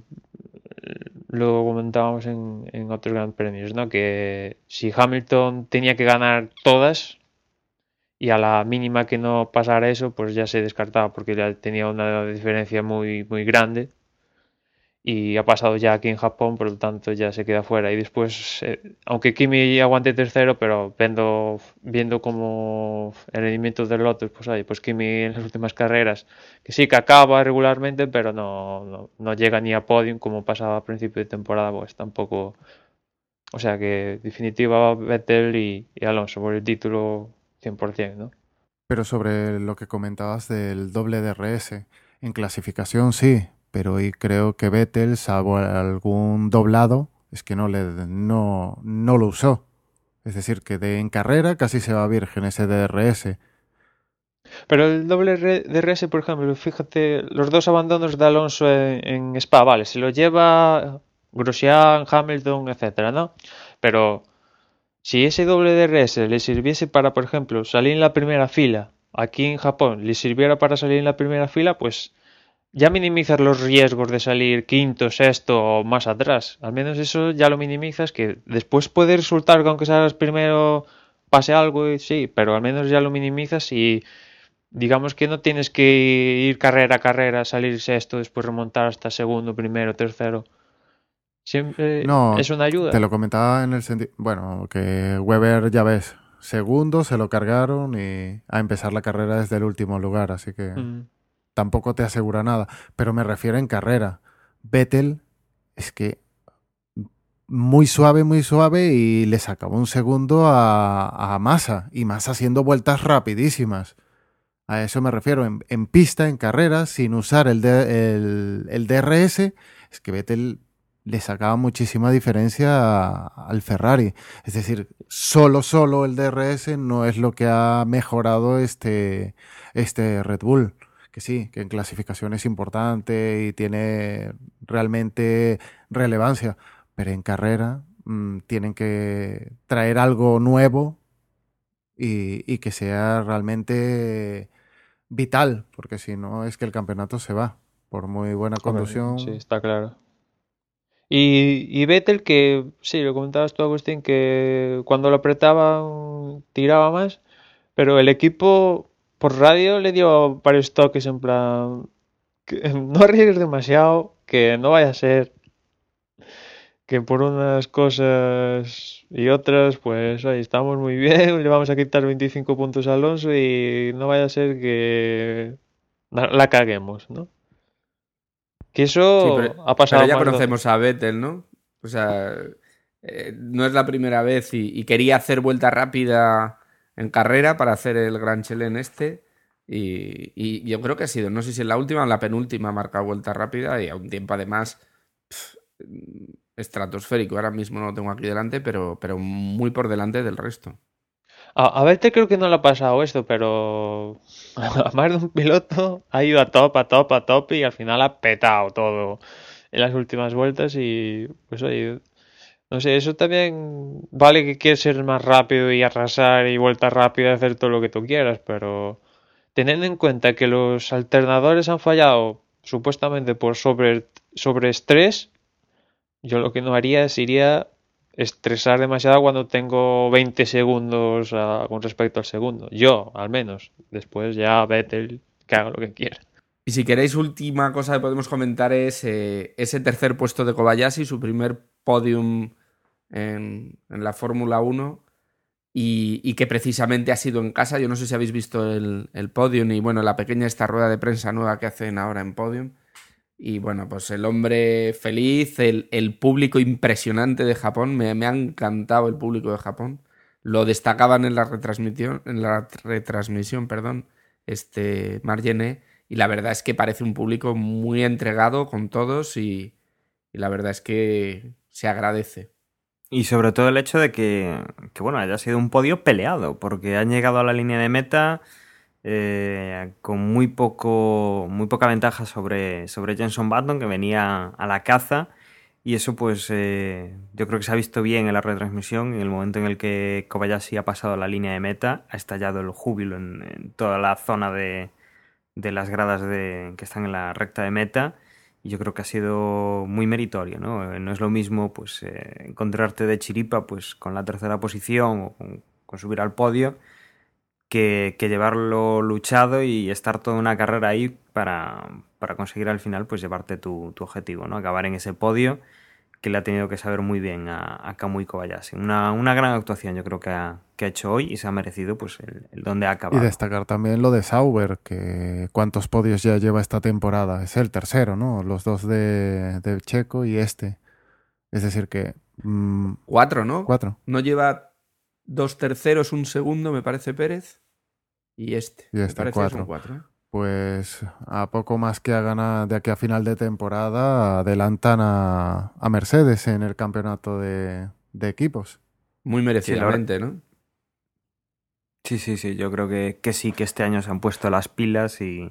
lo comentábamos en, en otros grandes premios, ¿no? Que si Hamilton tenía que ganar todas y a la mínima que no pasara eso, pues ya se descartaba porque ya tenía una diferencia muy, muy grande. y ha pasado ya aquí en Japón, por lo tanto ya se queda fuera. Y después, eh, aunque Kimi aguante tercero, pero viendo, viendo como el rendimiento del Lotus, pues oye, pues Kimi en las últimas carreras, que sí que acaba regularmente, pero no, no, llega ni a podium como pasaba a principio de temporada, pues tampoco. O sea que definitiva Vettel y, y Alonso por el título 100%, ¿no? Pero sobre lo que comentabas del doble DRS, en clasificación sí, pero y creo que Vettel, salvo algún doblado, es que no, le, no, no lo usó. Es decir, que de, en carrera casi se va virgen ese DRS. Pero el doble DRS, por ejemplo, fíjate, los dos abandonos de Alonso en, Spa, vale, se lo lleva Grosjean, Hamilton, etcétera, ¿no? Pero si ese DRS le sirviese para, por ejemplo, salir en la primera fila, aquí en Japón, le sirviera para salir en la primera fila, pues ya minimizas los riesgos de salir quinto, sexto o más atrás. Al menos eso ya lo minimizas, que después puede resultar que aunque salgas primero pase algo, y sí, pero al menos ya lo minimizas y digamos que no tienes que ir carrera a carrera, salir sexto, después remontar hasta segundo, primero, tercero. Siempre es una ayuda. Te lo comentaba en el sentido, bueno, que Weber ya ves, segundo se lo cargaron y a empezar la carrera desde el último lugar, así que... Mm tampoco te asegura nada. Pero me refiero en carrera. Vettel es que muy suave, muy suave y le sacaba un segundo a, a Massa y Massa haciendo vueltas rapidísimas. A eso me refiero, en, pista, en carrera, sin usar el, el, DRS, es que Vettel le sacaba muchísima diferencia al Ferrari. Es decir, solo, solo el DRS no es lo que ha mejorado este, este Red Bull que sí, que en clasificación es importante y tiene realmente relevancia, pero en carrera mm, tienen que traer algo nuevo y, que sea realmente vital, porque si no es que el campeonato se va por muy buena conducción. Sí, está claro. Y, y Vettel, que sí, lo comentabas tú, Agustín, que cuando lo apretaba tiraba más, pero el equipo por radio le dio varios toques en plan, que no arriesgues demasiado, que no vaya a ser que por unas cosas y otras, pues ahí estamos muy bien, le vamos a quitar 25 puntos a Alonso y no vaya a ser que la, caguemos, ¿no? Que eso ha pasado. Pero ya conocemos a Vettel, ¿no? O sea, eh, no es la primera vez y quería hacer vuelta rápida en carrera para hacer el Gran Chelem este. Y, yo creo que ha sido, no sé si es la última o la penúltima marca vuelta rápida y a un tiempo además estratosférico. Ahora mismo no lo tengo aquí delante, pero, pero muy por delante del resto. A, a verte creo que no le ha pasado esto, pero a más de un piloto ha ido a top, a top, a top y al final ha petado todo en las últimas vueltas y pues oye, no sé, eso también vale que quieres ser más rápido y arrasar y vuelta rápida, hacer todo lo que tú quieras, pero teniendo en cuenta que los alternadores han fallado supuestamente por sobre, sobre estrés, yo lo que no haría es iría estresar demasiado cuando tengo 20 segundos ah, con respecto al segundo. Yo, al menos. Después ya vete que haga lo que quiera. Y si queréis, última cosa que podemos comentar es eh, ese tercer puesto de Kobayashi, su primer podium en, la Fórmula 1 y, que precisamente ha sido en casa. Yo no sé si habéis visto el, el, podium y bueno, la pequeña esta rueda de prensa nueva que hacen ahora en podium. Y bueno, pues el hombre feliz, el, público impresionante de Japón, me, me, ha encantado el público de Japón. Lo destacaban en la retransmisión, en la retransmisión, perdón, este Margené y la verdad es que parece un público muy entregado con todos y, la verdad es que se agradece. Y sobre todo el hecho de que, bueno, haya sido un podio peleado, porque han llegado a la línea de meta eh, con muy poco muy poca ventaja sobre, sobre Jenson Button, que venía a la caza. Y eso, pues, eh, yo creo que se ha visto bien en la retransmisión. En el momento en el que Kobayashi ha pasado la línea de meta, ha estallado el júbilo en toda la zona de, de las gradas de, que están en la recta de meta y yo creo que ha sido muy meritorio, ¿no? Eh, no es lo mismo pues eh, encontrarte de chiripa pues con la tercera posición o con, subir al podio que, llevarlo luchado y estar toda una carrera ahí para, conseguir al final pues llevarte tu, objetivo, ¿no? Acabar en ese podio que le ha tenido que saber muy bien a, a Kamui Kobayashi. Una, una, gran actuación yo creo que ha, que ha, hecho hoy y se ha merecido pues el, donde ha acabado. Y destacar también lo de Sauber, que cuántos podios ya lleva esta temporada. Es el tercero, ¿no? Los dos de, de Checo y este. Es decir que... Mm, cuatro, ¿no? Cuatro. No lleva dos terceros, un segundo, me parece Pérez. Y este. Y este, cuatro. ¿eh? Pues a poco más que a ganar de aquí a final de temporada, adelantan a, Mercedes en el campeonato de, equipos. Muy merecidamente, ¿no? Sí, sí, sí. Yo creo que, que, sí, que este año se han puesto las pilas y,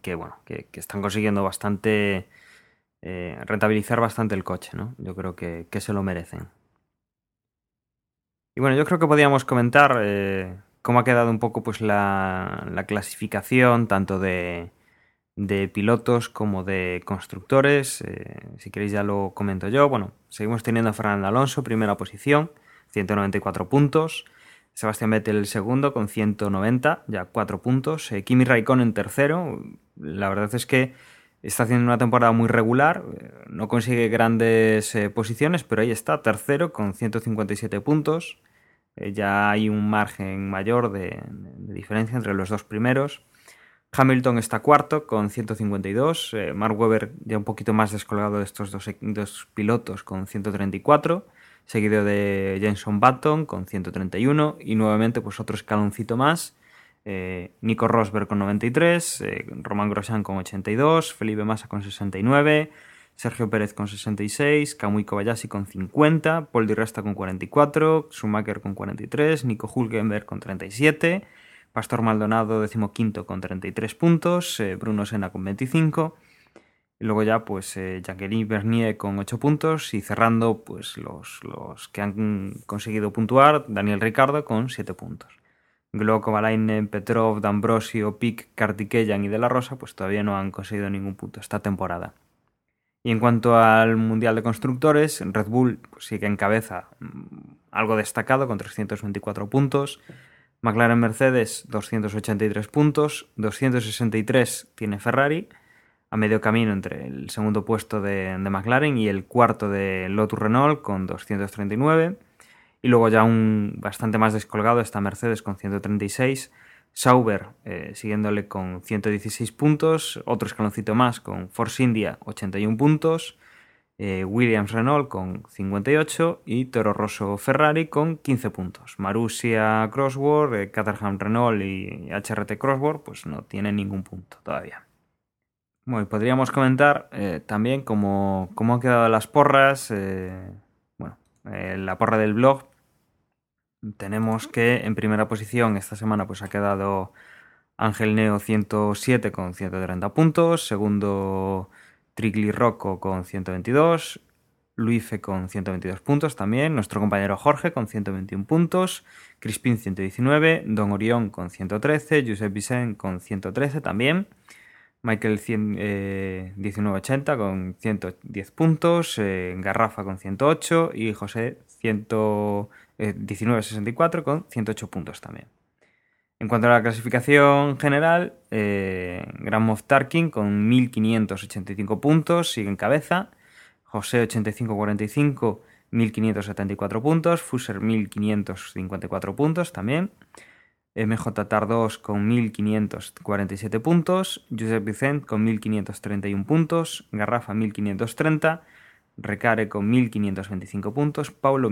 que, bueno, que, están consiguiendo bastante. Eh, rentabilizar bastante el coche, ¿no? Yo creo que, se lo merecen. Y bueno, yo creo que podíamos comentar. Eh, cómo ha quedado un poco pues la, clasificación tanto de, pilotos como de constructores. Eh, si queréis ya lo comento yo. Bueno, seguimos teniendo a Fernando Alonso, primera posición, 194 puntos. Sebastián Vettel segundo con 190, ya 4 puntos. Eh, Kimi Raikkonen tercero. La verdad es que está haciendo una temporada muy regular. Eh, no consigue grandes posiciones, pero ahí está, tercero con 157 puntos. Eh, ya hay un margen mayor de, diferencia entre los dos primeros. Hamilton está cuarto con 152, eh, Mark Webber ya un poquito más descolgado de estos dos, pilotos con 134, seguido de Jenson Button con 131 y nuevamente pues otro escaloncito más, eh, Nico Rosberg con 93, Roman Grosjean con 82, Felipe Massa con 69, Sergio Pérez con 66, Kamui Kobayashi con 50, Paul Di Resta con 44, Schumacher con 43, Nico Hulkenberg con 37, Pastor Maldonado decimoquinto con 33 puntos, eh, Bruno Sena con 25, y luego ya pues eh, Jacqueline Bernier con 8 puntos y cerrando pues los, los que han conseguido puntuar, Daniel Ricardo con 7 puntos. Glo, Kovalainen, Petrov, D'Ambrosio, Pic, Kartikeyan y De La Rosa pues todavía no han conseguido ningún punto esta temporada. Y en cuanto al Mundial de Constructores, Red Bull sí que encabeza mm, algo destacado con 324 puntos. McLaren Mercedes 283 puntos, 263 tiene Ferrari, a medio camino entre el segundo puesto de, de McLaren y el cuarto de Lotus Renault con 239. Y luego ya un bastante más descolgado está Mercedes con 136 Sauber eh, siguiéndole con 116 puntos, otro escaloncito más con Force India 81 puntos, eh, Williams Renault con 58 y Toro Rosso Ferrari con 15 puntos. Marussia Crossworld, eh, Caterham Renault y HRT Crossworld pues no tienen ningún punto todavía. Bueno, podríamos comentar también cómo, cómo, han quedado las porras. bueno, la porra del blog tenemos que en primera posición esta semana pues ha quedado Ángel Neo 107 con 130 puntos, segundo Trigli Rocco con 122, Luife con 122 puntos también, nuestro compañero Jorge con 121 puntos, Crispin 119, Don Orión con 113, Josep Vicent con 113 también, Michael 1980 eh, con 110 puntos, eh, Garrafa con 108 y José 100 19.64 con 108 puntos también. En cuanto a la clasificación general, eh, Moff Tarkin con 1.585 puntos sigue en cabeza, José 85-45, 1.574 puntos, Fuser 1.554 puntos también, MJ Tardos con 1.547 puntos, Josep Vicent con 1.531 puntos, Garrafa 1.530, Recare con 1.525 puntos, Paulo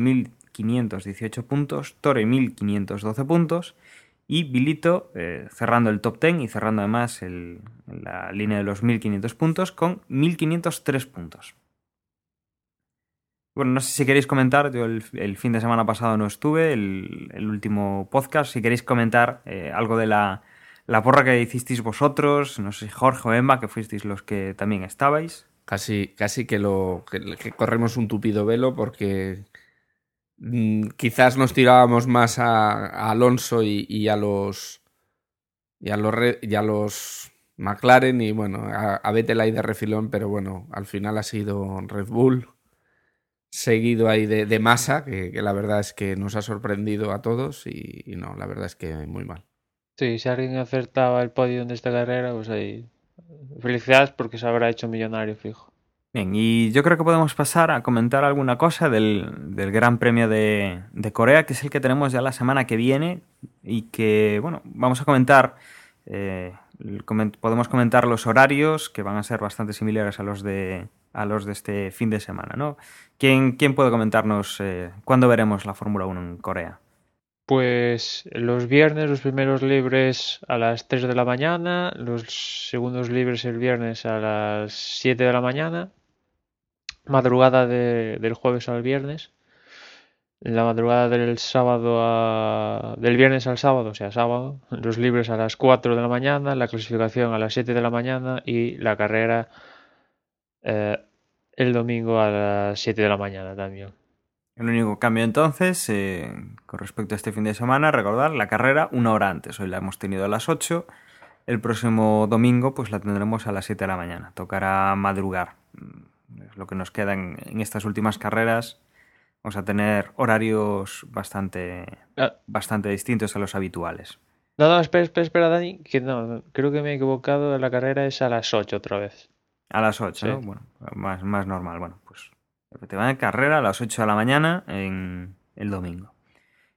1.518 puntos, Torre 1.512 puntos y Bilito eh, cerrando el top 10 y cerrando además la línea de los 1.500 puntos con 1.503 puntos. Bueno, no sé si queréis comentar, yo el, fin de semana pasado no estuve, el, último podcast, si queréis comentar eh, algo de la, la porra que hicisteis vosotros, no sé, Jorge o Emma, que fuisteis los que también estabais. Casi, casi que lo que, corremos un tupido velo porque quizás nos tirábamos más a, Alonso y, a los y a los y a los McLaren y bueno a, a Vettel ahí de refilón pero bueno al final ha sido Red Bull seguido ahí de, masa que, la verdad es que nos ha sorprendido a todos y, y no la verdad es que muy mal Sí, si alguien acertaba el podio de esta carrera, pues ahí. Felicidades porque se habrá hecho millonario fijo. Bien, y yo creo que podemos pasar a comentar alguna cosa del, del Gran Premio de, Corea, que es el que tenemos ya la semana que viene y que, bueno, vamos a comentar, eh, podemos comentar los horarios que van a ser bastante similares a los de, a los de este fin de semana, ¿no? ¿Quién, quién puede comentarnos eh, cuándo veremos la Fórmula 1 en Corea? Pues los viernes, los primeros libres a las 3 de la mañana, los segundos libres el viernes a las 7 de la mañana, madrugada de- del jueves al viernes, la madrugada del sábado del viernes al sábado, o sea, sábado, los libres a las 4 de la mañana, la clasificación a las 7 de la mañana y la carrera eh, el domingo a las 7 de la mañana también. El único cambio entonces, eh, con respecto a este fin de semana, recordar la carrera una hora antes. Hoy la hemos tenido a las 8. El próximo domingo pues la tendremos a las 7 de la mañana. Tocará madrugar. Es lo que nos queda en, en estas últimas carreras. Vamos a tener horarios bastante, Ah. bastante distintos a los habituales. No, no, espera, espera, espera, Dani, que no, creo que me he equivocado, la carrera es a las 8 otra vez. A las 8, Sí. ¿no? Bueno, más, más normal. Bueno, pues efectivamente carrera a las 8 de la mañana en el domingo.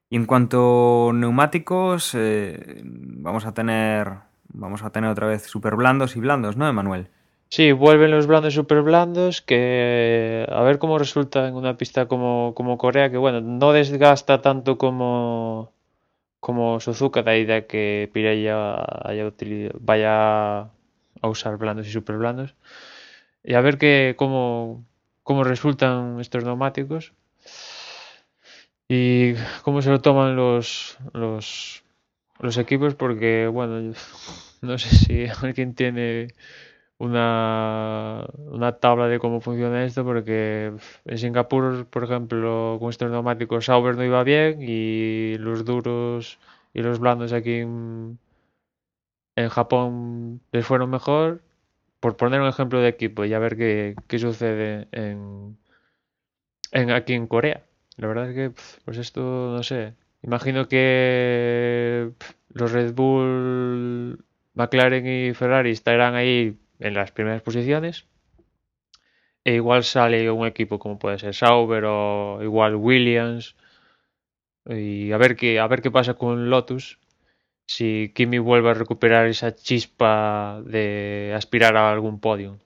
Y en cuanto a neumáticos, eh, vamos a tener vamos a tener otra vez super blandos y blandos, ¿no, Emanuel? Sí, vuelven los blandos super blandos, que a ver cómo resulta en una pista como, como Corea, que bueno, no desgasta tanto como, como Suzuka, de ahí de que Pirelli haya utili- vaya a usar blandos y super blandos. Y a ver que, cómo, cómo resultan estos neumáticos y cómo se lo toman los, los, los equipos, porque bueno, no sé si alguien tiene una, una tabla de cómo funciona esto, porque en Singapur, por ejemplo, con estos neumáticos Sauber no iba bien y los duros y los blandos aquí en, Japón les fueron mejor, por poner un ejemplo de equipo y a ver qué, qué sucede en, en aquí en Corea. La verdad es que, pues esto, no sé. Imagino que los Red Bull, McLaren y Ferrari estarán ahí en las primeras posiciones. E igual sale un equipo como puede ser Sauber o igual Williams. Y a ver qué, a ver qué pasa con Lotus. Si Kimi vuelve a recuperar esa chispa de aspirar a algún podio.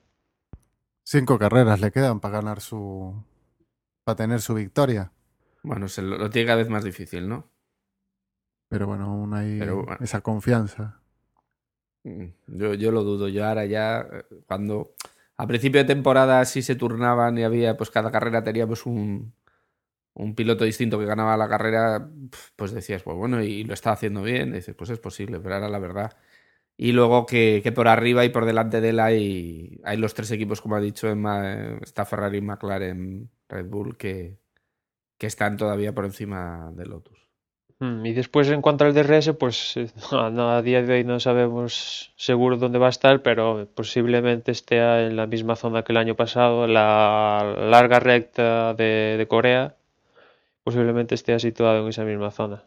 Cinco carreras le quedan para ganar su. para tener su victoria. Bueno, se lo, lo tiene cada vez más difícil, ¿no? Pero bueno, aún hay Pero bueno. esa confianza. Mm, Yo, yo lo dudo. Yo ahora ya, eh, cuando a principio de temporada sí se turnaban y había, pues cada carrera teníamos un, un piloto distinto que ganaba la carrera, pues decías, pues bueno, y lo está haciendo bien. Dices, pues es posible, pero ahora la verdad. Y luego que, que por arriba y por delante de él hay, hay los tres equipos, como ha dicho Emma, eh, está Ferrari, McLaren, Red Bull, que, que están todavía por encima de Lotus. Mm, Y después en cuanto al DRS, pues eh, a día de hoy no sabemos seguro dónde va a estar, pero posiblemente esté en la misma zona que el año pasado, la larga recta de, Corea, posiblemente esté situado en esa misma zona.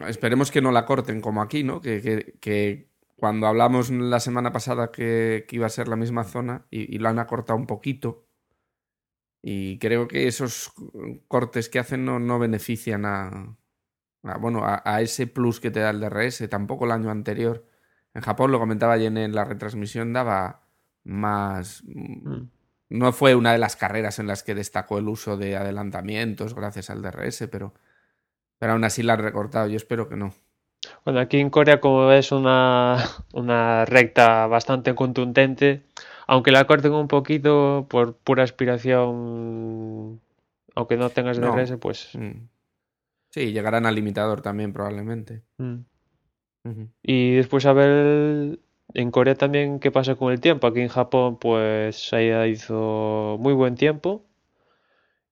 Esperemos que no la corten como aquí, ¿no? Que, que- cuando hablamos la semana pasada que, que iba a ser la misma zona y, y lo han acortado un poquito. Y creo que esos cortes que hacen no, no benefician a, bueno, a, a ese plus que te da el DRS. Tampoco el año anterior. En Japón, lo comentaba ayer en la retransmisión, daba más... Mm. No fue una de las carreras en las que destacó el uso de adelantamientos gracias al DRS, pero, pero aún así la han recortado. Yo espero que no. Bueno, aquí en Corea, como es una, una recta bastante contundente, aunque la corten un poquito por pura aspiración, aunque no tengas No. DRS, pues... Mm. Sí, llegarán al limitador también, probablemente. mm. Y después a ver en Corea también qué pasa con el tiempo. Aquí en Japón pues allá hizo muy buen tiempo.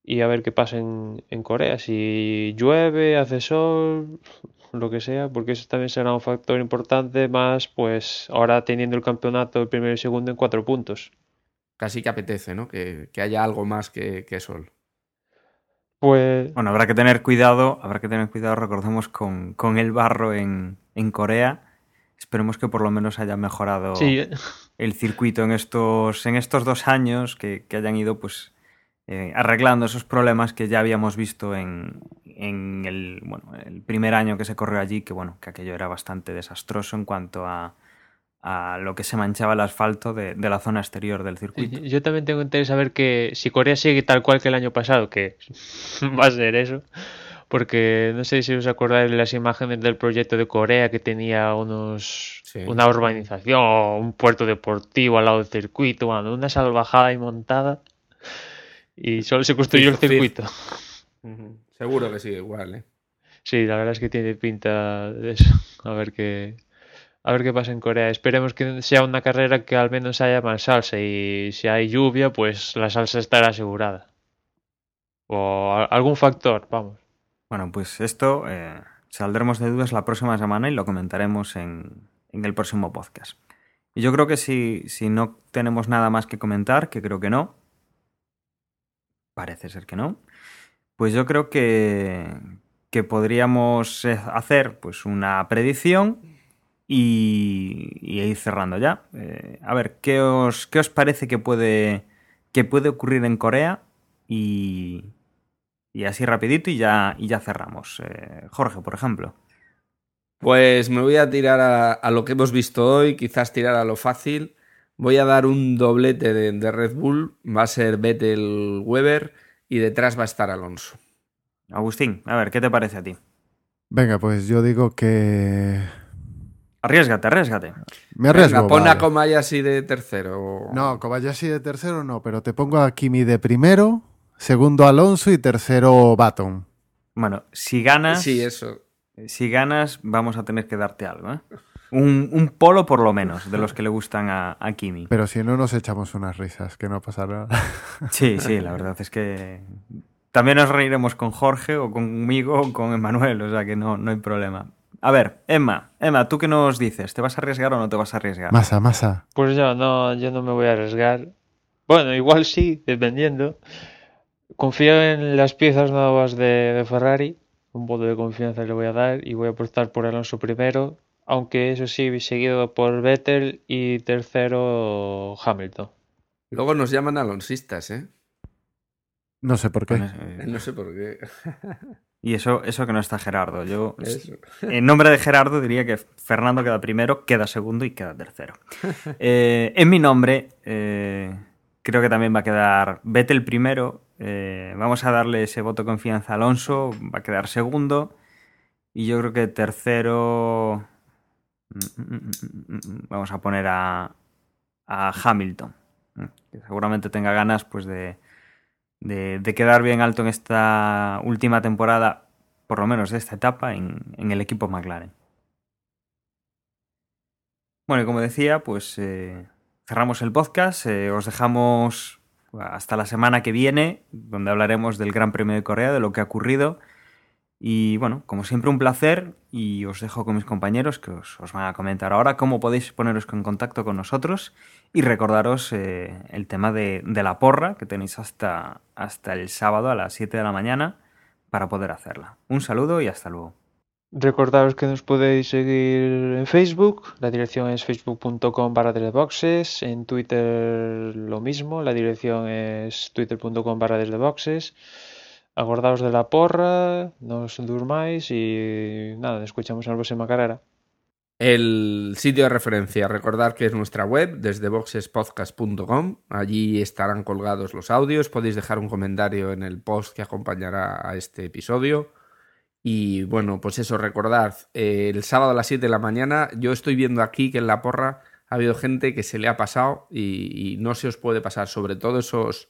Y a ver qué pasa en, en Corea. Si llueve, hace sol, lo que sea, porque eso también será un factor importante. Más pues ahora teniendo el campeonato el primero y segundo en cuatro puntos. Casi que apetece, ¿no? Que, que haya algo más que, que sol. Pues Bueno, habrá que tener cuidado, habrá que tener cuidado, recordemos, con, con el barro en, en Corea. Esperemos que por lo menos haya mejorado sí, el circuito en estos, en estos dos años, que, que hayan ido pues eh, arreglando esos problemas que ya habíamos visto en, en el, bueno, el primer año que se corrió allí, que bueno, que aquello era bastante desastroso en cuanto a, a lo que se manchaba el asfalto de, de la zona exterior del circuito. yo también tengo interés saber que si Corea sigue tal cual que el año pasado, que va a ser eso, porque no sé si os acordáis de las imágenes del proyecto de Corea que tenía unos Sí. una urbanización o un puerto deportivo al lado del circuito, bueno, una salvajada ahí montada y solo se construyó el circuito. Seguro que sigue igual, ¿eh? Sí, la verdad es que tiene pinta de eso. A ver qué, a ver qué pasa en Corea. Esperemos que sea una carrera que al menos haya más salsa y si hay lluvia, pues la salsa estará asegurada. O algún factor, vamos. Bueno, pues esto eh, saldremos de dudas la próxima semana y lo comentaremos en, en el próximo podcast. Y yo creo que si, si no tenemos nada más que comentar, que creo que no, parece ser que no, pues yo creo que, que podríamos eh, hacer pues una predicción y, y ir cerrando ya. Eh, a ver, ¿qué os, ¿qué os parece que puede, que puede ocurrir en Corea? Y, y así rapidito y ya, y ya cerramos. Eh, Jorge, por ejemplo. Pues me voy a tirar a, a lo que hemos visto hoy, quizás tirar a lo fácil. Voy a dar un doblete de, de Red Bull, va a ser Vettel Weber y detrás va a estar Alonso. Agustín, a ver, ¿qué te parece a ti? Venga, pues yo digo que... Arriesgate, arriesgate. Me arriesgo. Venga, pon vale. a Kobayashi de tercero. No, Kobayashi de tercero no, pero te pongo a Kimi de primero, segundo Alonso y tercero Baton. Bueno, si ganas, Sí, eso. si ganas, vamos a tener que darte algo, ¿eh? Un, un polo por lo menos, de los que le gustan a, a Kimi. Pero si no, nos echamos unas risas, que no pasa nada. Sí, sí, la verdad es que también nos reiremos con Jorge o conmigo o con Emanuel, o sea que no, no hay problema. A ver, Emma, Emma, ¿tú qué nos dices? ¿Te vas a arriesgar o no te vas a arriesgar? Masa, masa. Pues yo no, yo no me voy a arriesgar. Bueno, igual sí, dependiendo. Confío en las piezas nuevas de, de Ferrari. Un voto de confianza le voy a dar y voy a apostar por Alonso primero. Aunque eso sí, seguido por Vettel y tercero Hamilton. Luego nos llaman alonsistas, ¿eh? No sé por qué. Eh, No sé por qué. Y eso, eso que no está Gerardo. Yo, Eso. en nombre de Gerardo, diría que Fernando queda primero, queda segundo y queda tercero. Eh, en mi nombre, eh, creo que también va a quedar Vettel primero. eh, vamos a darle ese voto de confianza a Alonso, va a quedar segundo. Y yo creo que tercero. mm, mm, mm, Vamos a poner a, a Hamilton. Que seguramente tenga ganas pues de, de, de quedar bien alto en esta última temporada, por lo menos de esta etapa, en, en el equipo McLaren. Bueno, y como decía, pues eh, cerramos el podcast, eh, os dejamos hasta la semana que viene, donde hablaremos del Gran Premio de Corea, de lo que ha ocurrido. Y bueno, como siempre, un placer y os dejo con mis compañeros que os, van a comentar ahora cómo podéis poneros en contacto con nosotros y recordaros eh, el tema de, la porra que tenéis hasta, hasta el sábado a las 7 de la mañana para poder hacerla. Un saludo y hasta luego. Recordaros que nos podéis seguir en Facebook, la dirección es facebook.com barra desde boxes, en Twitter lo mismo, la dirección es twitter.com barra desde boxes. Acordaos de la porra, no os durmáis y nada, escuchamos en la próxima carrera. El sitio de referencia, recordad que es nuestra web, desde boxespodcast.com. Allí estarán colgados los audios. Podéis dejar un comentario en el post que acompañará a este episodio. Y bueno, pues eso, recordad, eh, el sábado a las 7 de la mañana, yo estoy viendo aquí que en la porra ha habido gente que se le ha pasado y no se os puede pasar, sobre todo esos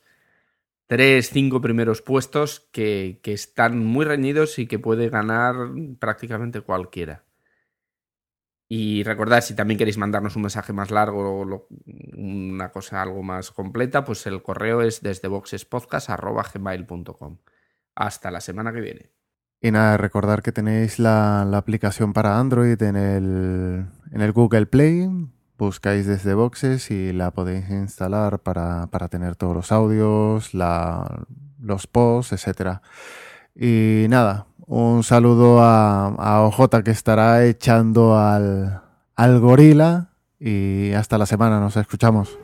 tres, cinco primeros puestos que, que están muy reñidos y que puede ganar prácticamente cualquiera. Y recordad, si también queréis mandarnos un mensaje más largo o una cosa algo más completa, pues el correo es desde boxespodcast.gmail.com. Hasta la semana que viene. Y nada, recordar que tenéis la, la aplicación para Android en el, en el Google Play. Buscáis desde Boxes y la podéis instalar para, para tener todos los audios, la, los posts, etcétera. Y nada, un saludo a, a OJ que estará echando al, al gorila y hasta la semana, nos escuchamos.